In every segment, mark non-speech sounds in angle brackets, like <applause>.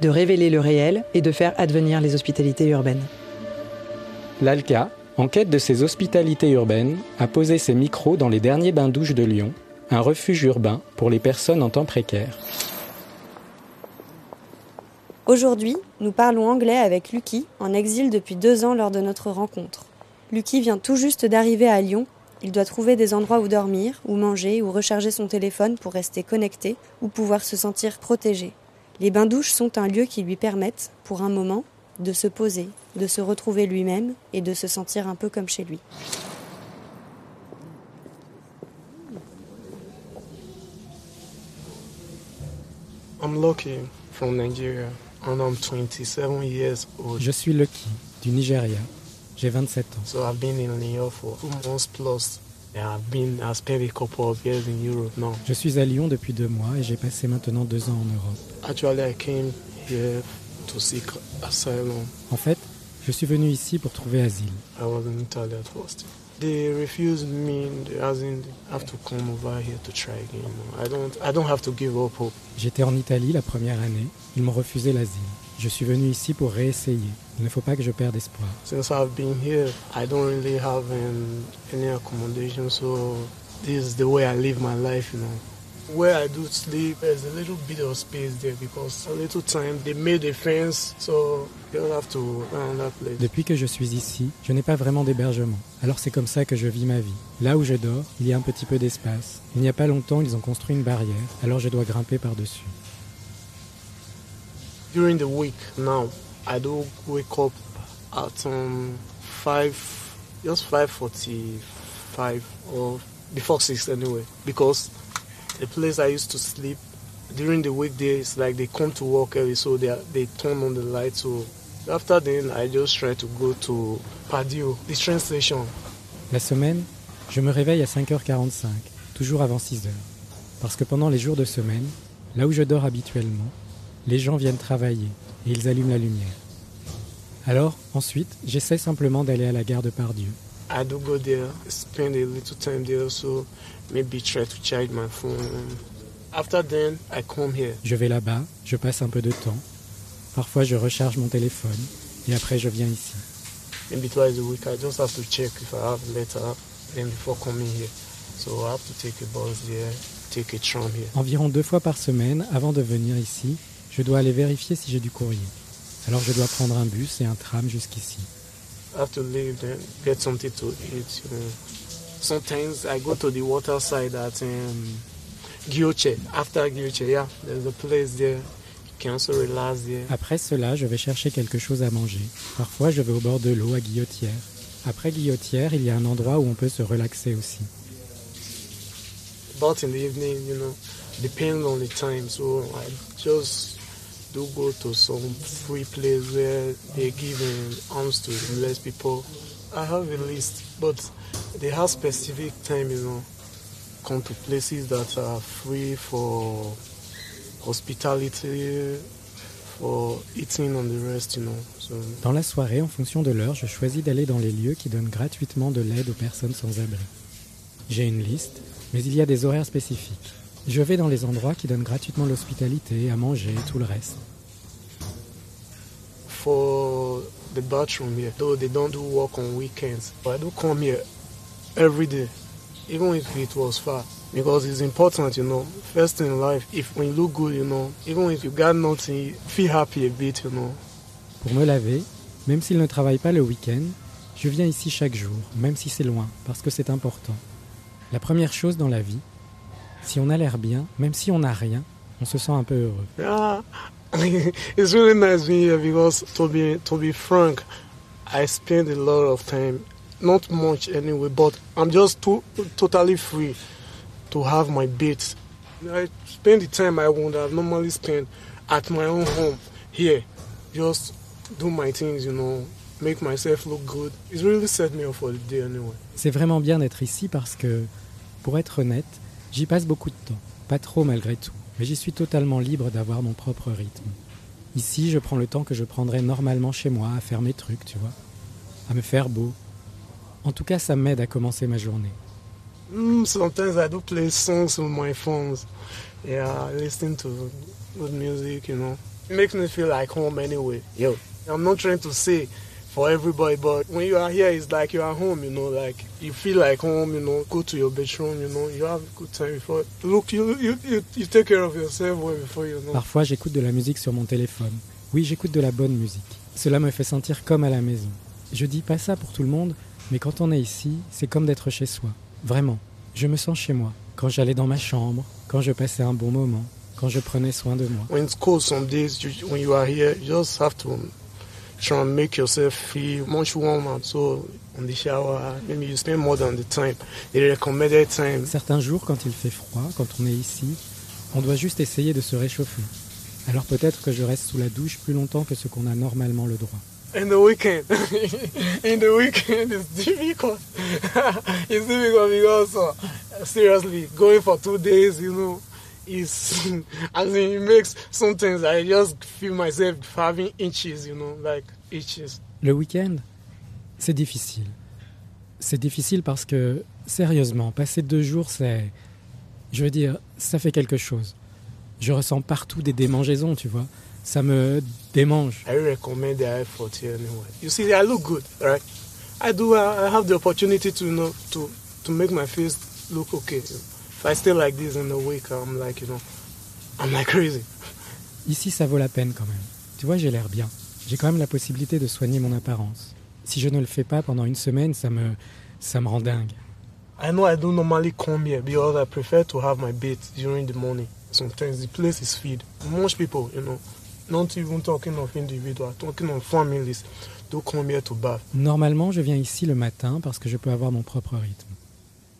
de révéler le réel et de faire advenir les hospitalités urbaines. L'ALCA, en quête de ces hospitalités urbaines, a posé ses micros dans les derniers bains-douches de Lyon, un refuge urbain pour les personnes en temps précaire. Aujourd'hui, nous parlons anglais avec Lucky, en exil depuis deux ans lors de notre rencontre. Lucky vient tout juste d'arriver à Lyon. Il doit trouver des endroits où dormir, où manger, ou recharger son téléphone pour rester connecté ou pouvoir se sentir protégé. Les bains-douches sont un lieu qui lui permettent, pour un moment, de se poser, de se retrouver lui-même et de se sentir un peu comme chez lui. I'm Lucky from Nigeria and I'm 27 years old. Je suis Lucky, du Nigeria. J'ai 27 ans. So I've been in Lyon for two months plus. And I've been, I spent a couple of years in Europe now. Je suis à Lyon depuis deux mois et j'ai passé maintenant deux ans en Europe. Actually, I came here to seek asylum. En fait, je suis venu ici pour trouver asile. I was in Italy at first. They refused me, as in, I have to come over here to try again. you know. I don't, I don't have to give up hope. J'étais en Italie la première année. Ils m'ont refusé l'asile. Je suis venu ici pour réessayer. Il ne faut pas que je perde espoir. Since I've been here, I don't really have um, any accommodation, so this is the way I live my life, you know. Where I do sleep, there's a little bit of space there because a little time they made a fence, so you don't have to that place. Depuis que je suis ici, je n'ai pas vraiment d'hébergement. Alors c'est comme ça que je vis ma vie. Là où je dors, il y a un petit peu d'espace. Il n'y a pas longtemps, ils ont construit une barrière, alors je dois grimper par-dessus. During the week now, I do wake up at um, five, just five forty-five or before six anyway, because the place I used to sleep during the weekdays, like they come to work early, so they they turn on the light. So after then, I just try to go to Padio, the train station. La semaine, je me réveille à 5h45, toujours avant 6h. Parce que pendant les jours de semaine, là où je dors habituellement, les gens viennent travailler et ils allument la lumière. Alors, ensuite, j'essaie simplement d'aller à la gare de Pardieu. I do go there, spend a little time there, so maybe try to charge my phone. After then, I come here. Je vais là-bas, je passe un peu de temps. Parfois, je recharge mon téléphone et après, je viens ici. maybe twice a week. I just have to check if I have a letter then before coming here. So I have to take a bus there, take a tram here. Environ deux fois par semaine, avant de venir ici, je dois aller vérifier si j'ai du courrier. Alors, je dois prendre un bus et un tram jusqu'ici. I have to leave then get something to eat. You know. Sometimes I go to the water side at um, Gioche. After Gioche, yeah, there's a place there. You can also relax there. Après cela, je vais chercher quelque chose à manger. Parfois, je vais au bord de l'eau à Guillotière. Après Guillotière, il y a un endroit où on peut se relaxer aussi. But in the evening, you know, depends on the time. So I just do go to some free place where they give arms to less people. I have a list, but they have specific time, you know, come to places that are free for hospitality, for eating and the rest, you know. So Dans la soirée, en fonction de l'heure, je choisis d'aller dans les lieux qui donnent gratuitement de l'aide aux personnes sans abri. J'ai une liste, mais il y a des horaires spécifiques. Je vais dans les endroits qui donnent gratuitement l'hospitalité, à manger et tout le reste. for the bathroom here, though they don't do work on weekends, but I do come here every day, even if it was far. Because it's important, you know. First in life, if when you look good, you know, even if you got nothing, feel happy a bit, you know. Pour me laver, même s'il ne travaille pas le week-end, je viens ici chaque jour, même si c'est loin, parce que c'est important. La première chose dans la vie, si on a l'air bien, même si on n'a rien, on se sent un peu heureux. Yeah, <laughs> it's really nice being here because to be to be frank, I spend a lot of time, not much anyway, but I'm just too, totally free to have my beats. I spend the time I would have normally spent at my own home here, just do my things, you know, make myself look good. It's really set me up for the day anyway. C'est vraiment bien d'être ici parce que, pour être honnête, j'y passe beaucoup de temps. Pas trop malgré tout, mais j'y suis totalement libre d'avoir mon propre rythme. Ici, je prends le temps que je prendrais normalement chez moi à faire mes trucs, tu vois, à me faire beau. En tout cas, ça m'aide à commencer ma journée. Mm, sometimes I do play songs on my phones. Yeah, listen to good music, you know. It makes me feel like home anyway. Yo, I'm not trying to say for everybody, but when you are here, it's like you are home, you know, like you feel like home, you know, go to your bedroom, you know, you have a good time before. Look, you, you, you, you take care of yourself before you know. Parfois, j'écoute de la musique sur mon téléphone. Oui, j'écoute de la bonne musique. Cela me fait sentir comme à la maison. Je dis pas ça pour tout le monde, mais quand on est ici, c'est comme d'être chez soi. Vraiment. Je me sens chez moi. Quand j'allais dans ma chambre, quand je passais un bon moment, quand je prenais soin de moi. When it's cold some days, you, when you are here, you just have to try and make yourself feel much warmer. So on the shower, maybe you spend more than the time, the recommended time. Certains jours, quand il fait froid, quand on est ici, on doit juste essayer de se réchauffer. Alors peut-être que je reste sous la douche plus longtemps que ce qu'on a normalement le droit. In the weekend, <laughs> in the weekend it's difficult. <laughs> it's difficult because uh, seriously, going for two days, you know, is <laughs> as in it makes sometimes I just feel myself having inches, you know, like itches. Le week-end, c'est difficile. C'est difficile parce que, sérieusement, passer deux jours, c'est... Je veux dire, ça fait quelque chose. Je ressens partout des démangeaisons, tu vois. Ça me démange. I recommend the effort here anyway. You see, I look good, right? I do. I have the opportunity to you know to to make my face look okay. If I stay like this in the week, I'm like you know, I'm like crazy. Ici, ça vaut la peine quand même. Tu vois, j'ai l'air bien. J'ai quand même la possibilité de soigner mon apparence. Si je ne le fais pas pendant une semaine, ça me, ça me rend dingue. I know I don't normally come here because I prefer to have my bait during the morning. Sometimes the place is filled. Most people, you know, not even talking of individuals, talking of families, do come here to bath. Normalement, je viens ici le matin parce que je peux avoir mon propre rythme.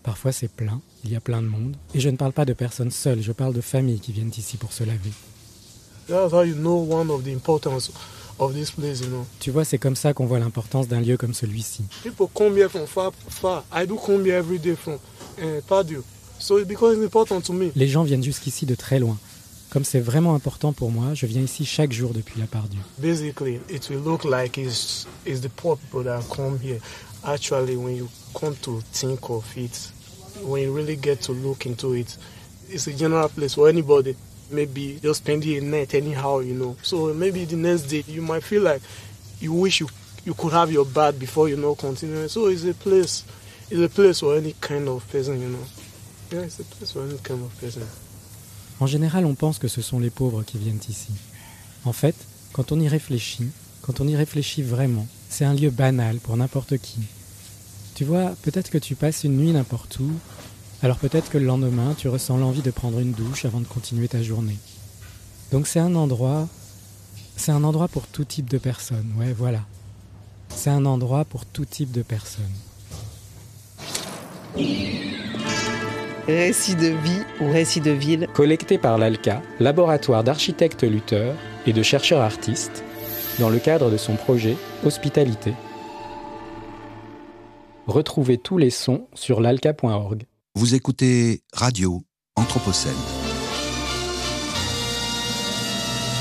Parfois, c'est plein, il y a plein de monde. Et je ne parle pas de personnes seules, je parle de familles qui viennent ici pour se laver. That's how you know one of the importance of this place, you know. Tu vois, c'est comme ça qu'on voit l'importance d'un lieu comme celui-ci. People come here from far, far. I do come here every day from Padio. So it's because it's important to me. Les gens viennent jusqu'ici de très loin. Comme c'est vraiment important pour moi, je viens ici chaque jour depuis la part Dieu. Actually, when you come to think of it, when you really get to look into it, it's a general place for anybody. Maybe just spending a night anyhow, you know. So maybe the next day you might feel like you wish you you could have your bath before you know continuing. So it's a place, it's a place for any kind of person, you know. Yeah, it's a place for any kind of person. En général, on pense que ce sont les pauvres qui viennent ici. En fait, quand on y réfléchit, quand on y réfléchit vraiment, c'est un lieu banal pour n'importe qui. Tu vois, peut-être que tu passes une nuit n'importe où, alors peut-être que le lendemain, tu ressens l'envie de prendre une douche avant de continuer ta journée. Donc c'est un endroit, c'est un endroit pour tout type de personnes, ouais, voilà. C'est un endroit pour tout type de personnes. Récit de vie ou récit de ville, collecté par l'ALCA, laboratoire d'architectes lutteurs et de chercheurs artistes, dans le cadre de son projet Hospitalité. Retrouvez tous les sons sur l'alca.org. Vous écoutez Radio Anthropocène.